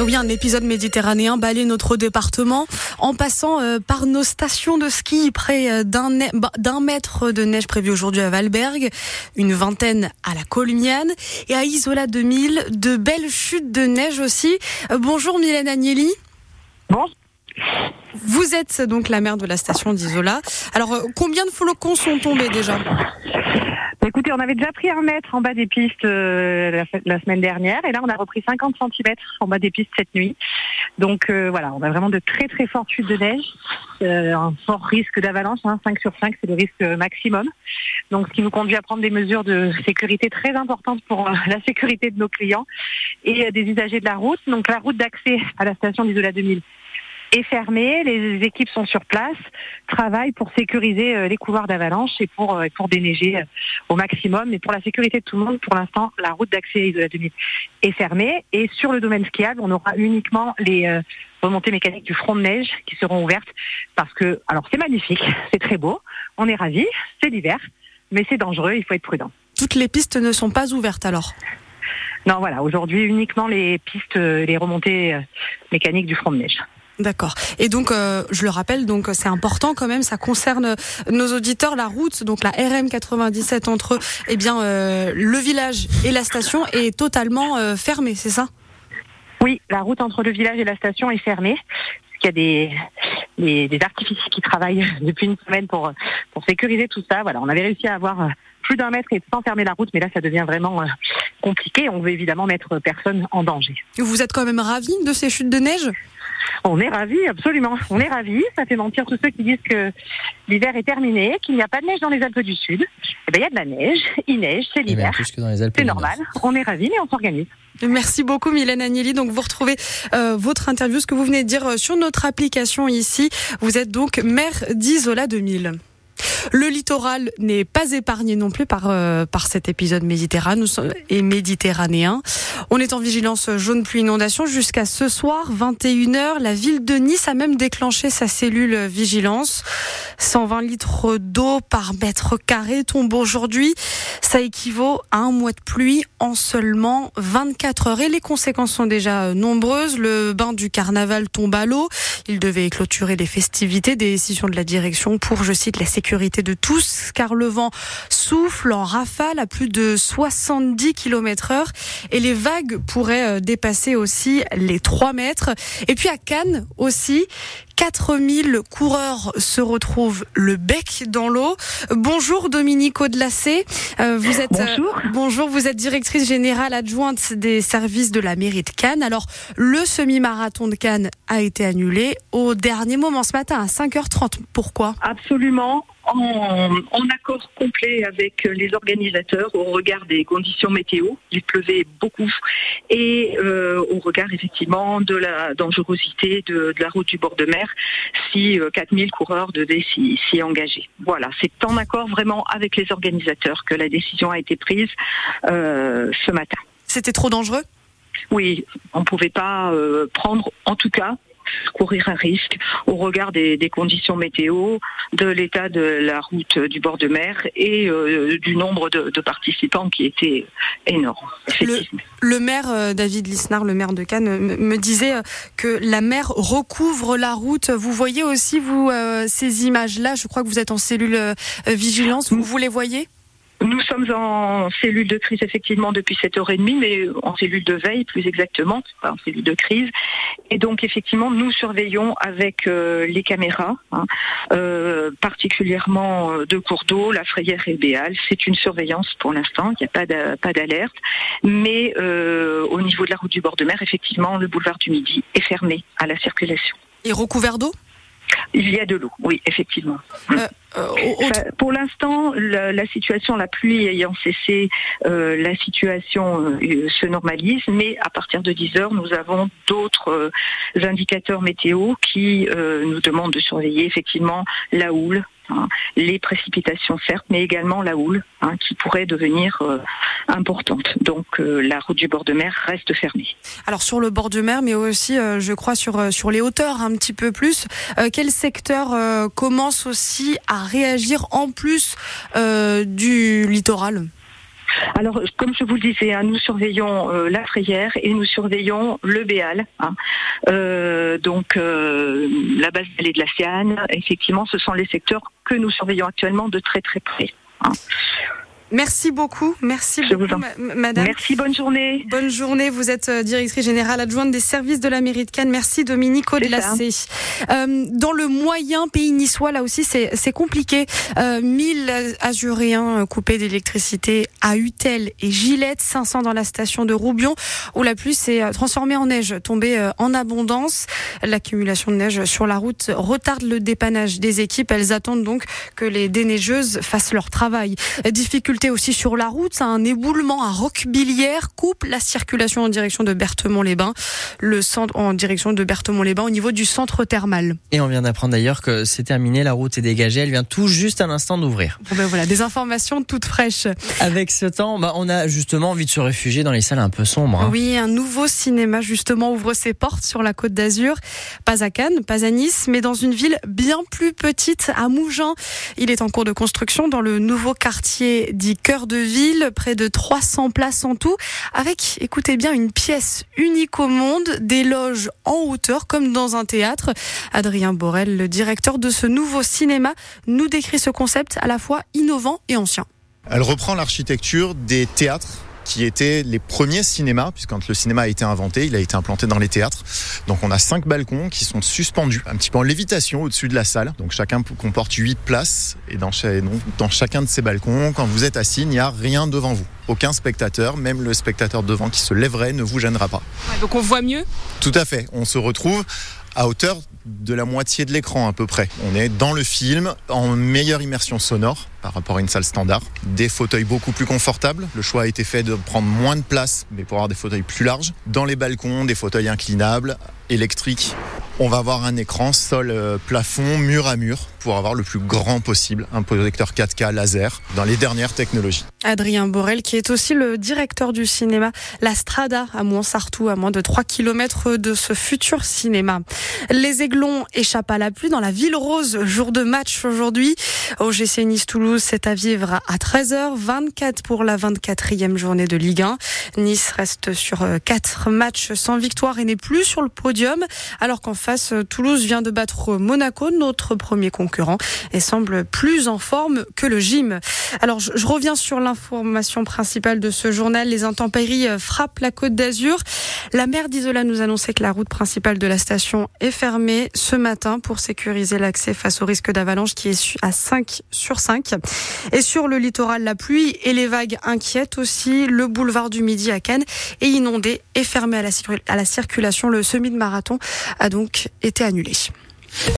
Oui, un épisode méditerranéen balaye notre département en passant euh, par nos stations de ski près euh, bah, d'un mètre de neige prévu aujourd'hui à Valberg, une vingtaine à la Colmiane et à Isola 2000, de belles chutes de neige aussi. Euh, bonjour Mylène Agnelli. Bon. Vous êtes donc la maire de la station d'Isola. Alors, combien de flocons sont tombés déjà? Écoutez, on avait déjà pris un mètre en bas des pistes euh, la, semaine dernière et là on a repris 50 cm en bas des pistes cette nuit. Donc euh, voilà, on a vraiment de très très fortes chutes de neige, euh, un fort risque d'avalanche, hein, 5 sur 5 c'est le risque maximum. Donc ce qui nous conduit à prendre des mesures de sécurité très importantes pour la sécurité de nos clients et des usagers de la route. Donc la route d'accès à la station d'Isola 2000 est fermée. Les équipes sont sur place, travaillent pour sécuriser euh, les couloirs d'avalanche et pour, euh, pour déneiger euh, au maximum. Mais pour la sécurité de tout le monde, pour l'instant, la route d'accès de la 2000 est fermée. Et sur le domaine skiable, on aura uniquement les remontées mécaniques du front de neige qui seront ouvertes parce que, alors c'est magnifique, c'est très beau, on est ravis, c'est l'hiver, mais c'est dangereux, il faut être prudent. Toutes les pistes ne sont pas ouvertes alors? Non, voilà, aujourd'hui uniquement les pistes, les remontées mécaniques du front de neige. D'accord. Et donc, euh, je le rappelle, donc c'est important quand même. Ça concerne nos auditeurs. La route, donc la RM 97 entre, eh bien, euh, le village et la station est totalement euh, fermée. C'est ça? Oui, la route entre le village et la station est fermée. Il y a des, des, des artificiers qui travaillent depuis une semaine pour pour sécuriser tout ça. Voilà, on avait réussi à avoir plus d'un mètre et sans fermer la route, mais là, ça devient vraiment compliqué. On veut évidemment mettre personne en danger. Vous êtes quand même ravi de ces chutes de neige? On est ravis, absolument. On est ravis. Ça fait mentir tous ceux qui disent que l'hiver est terminé, qu'il n'y a pas de neige dans les Alpes du Sud. Eh ben, il y a de la neige, il neige, c'est l'hiver. C'est normal. On est ravis, mais on s'organise. Merci beaucoup Mylène Agnelli. Donc vous retrouvez euh, votre interview, ce que vous venez de dire euh, sur notre application ici. Vous êtes donc maire d'Isola 2000. Le littoral n'est pas épargné non plus par, euh, par cet épisode méditerranéen. On est en vigilance jaune pluie inondation jusqu'à ce soir, 21h. La ville de Nice a même déclenché sa cellule vigilance. 120 litres d'eau par mètre carré tombent aujourd'hui. Ça équivaut à un mois de pluie en seulement 24 heures. Et les conséquences sont déjà nombreuses. Le bain du carnaval tombe à l'eau. Il devait clôturer les festivités. Des décisions de la direction pour, je cite, la sécurité de tous, car le vent souffle en rafale à plus de 70 km heure et les vagues pourraient euh, dépasser aussi les 3 mètres. Et puis à Cannes aussi, 4000 coureurs se retrouvent le bec dans l'eau. Bonjour Dominique Audelacé. Euh, vous êtes euh, bonjour. bonjour, vous êtes directrice générale adjointe des services de la mairie de Cannes. Alors, le semi-marathon de Cannes a été annulé au dernier moment ce matin à 5h30. Pourquoi? Absolument en, accord complet avec les organisateurs au regard des conditions météo. Il pleuvait beaucoup et euh, au regard effectivement de la dangerosité de, la route du bord de mer si 4000 euh, coureurs devaient s'y engager. Voilà, c'est en accord vraiment avec les organisateurs que la décision a été prise euh, ce matin. C'était trop dangereux? Oui, on ne pouvait pas prendre, en tout cas, courir un risque au regard des, conditions météo, de l'état de la route du bord de mer et euh, du nombre de, participants qui était énorme. Le, maire euh, David Lisnard, le maire de Cannes, me disait euh, que la mer recouvre la route. Vous voyez aussi vous ces images-là? Je crois que vous êtes en cellule vigilance. Vous, vous les voyez? Nous sommes en cellule de crise effectivement depuis 7h30, mais en cellule de veille plus exactement, pas en cellule de crise. Et donc effectivement, nous surveillons avec euh, les caméras, hein, euh, particulièrement euh, de cours d'eau, la frayère et Béal. C'est une surveillance pour l'instant, il n'y a pas d'alerte. Mais au niveau de la route du bord de mer, effectivement, le boulevard du Midi est fermé à la circulation. Et recouvert d'eau? Il y a de l'eau, oui, effectivement. Euh, euh, pour l'instant, la, situation, la pluie ayant cessé, euh, la situation se normalise, mais à partir de 10 heures, nous avons d'autres indicateurs météo qui nous demandent de surveiller effectivement la houle, Hein. les précipitations certes, mais également la houle hein, qui pourrait devenir euh, importante. Donc euh, la route du bord de mer reste fermée. Alors sur le bord de mer, mais aussi, euh, je crois, sur, sur les hauteurs un petit peu plus, quel secteur commence aussi à réagir en plus du littoral? Alors, comme je vous le disais, hein, nous surveillons euh, la Frayère et nous surveillons le Béal. Hein. Euh, donc, euh, la base vallée de la Siane, effectivement, ce sont les secteurs que nous surveillons actuellement de très très près. Hein. Merci beaucoup, merci beaucoup, madame. Merci, bonne journée. Bonne journée. Vous êtes euh, directrice générale adjointe des services de la mairie de Cannes. Merci, Dominique Audelacé. Euh, dans le moyen pays niçois, là aussi, c'est compliqué. Euh, 1000 Azuréens coupés d'électricité à Utel et Gillette, 500 dans la station de Roubion, où la pluie s'est euh, transformée en neige, tombée en abondance. L'accumulation de neige sur la route retarde le dépannage des équipes. Elles attendent donc que les déneigeuses fassent leur travail. Difficulté aussi sur la route. Un éboulement à Roquebillière coupe la circulation en direction de Berthemont-les-Bains, le centre en direction de Berthemont-les-Bains au niveau du centre thermal. Et on vient d'apprendre d'ailleurs que c'est terminé, la route est dégagée, elle vient tout juste à l'instant d'ouvrir. Bon ben voilà, des informations toutes fraîches. Avec ce temps, bah on a justement envie de se réfugier dans les salles un peu sombres. Hein. Oui, un nouveau cinéma justement ouvre ses portes sur la côte d'Azur, pas à Cannes, pas à Nice, mais dans une ville bien plus petite, à Mougins. Il est en cours de construction dans le nouveau quartier cœur de ville, près de 300 places en tout, avec, écoutez bien, une pièce unique au monde, des loges en hauteur comme dans un théâtre. Adrien Borel, le directeur de ce nouveau cinéma, nous décrit ce concept à la fois innovant et ancien. Elle reprend l'architecture des théâtres qui étaient les premiers cinémas, puisque quand le cinéma a été inventé, il a été implanté dans les théâtres. Donc on a cinq balcons qui sont suspendus, un petit peu en lévitation au-dessus de la salle. Donc chacun comporte huit places. Et dans, dans chacun de ces balcons, quand vous êtes assis, il n'y a rien devant vous. Aucun spectateur, même le spectateur devant qui se lèverait, ne vous gênera pas. donc on voit mieux? Tout à fait. On se retrouve à hauteur de la moitié de l'écran à peu près. On est dans le film en meilleure immersion sonore par rapport à une salle standard. Des fauteuils beaucoup plus confortables. Le choix a été fait de prendre moins de place mais pour avoir des fauteuils plus larges. Dans les balcons, des fauteuils inclinables, électriques. On va avoir un écran sol euh, plafond mur à mur pour avoir le plus grand possible un projecteur 4K laser dans les dernières technologies. Adrien Borel qui est aussi le directeur du cinéma La Strada à Montsartou à moins de 3 km de ce futur cinéma. Les Aiglons échappent à la pluie dans la ville rose jour de match aujourd'hui au GC Nice Toulouse c'est à vivre à 13h 24 pour la 24e journée de Ligue 1. Nice reste sur 4 euh, matchs sans victoire et n'est plus sur le podium alors qu'en face Toulouse vient de battre Monaco notre premier concurrent et semble plus en forme que le gym. Alors je, reviens sur l'information principale de ce journal les intempéries euh, frappent la Côte d'Azur. La maire d'Isola nous annonçait que la route principale de la station est fermée ce matin pour sécuriser l'accès face au risque d'avalanche qui est à 5 sur 5. Et sur le littoral, la pluie et les vagues inquiètent aussi. Le boulevard du Midi à Cannes est inondé et fermé à la, à la circulation. Le semi de marathon a donc été annulé.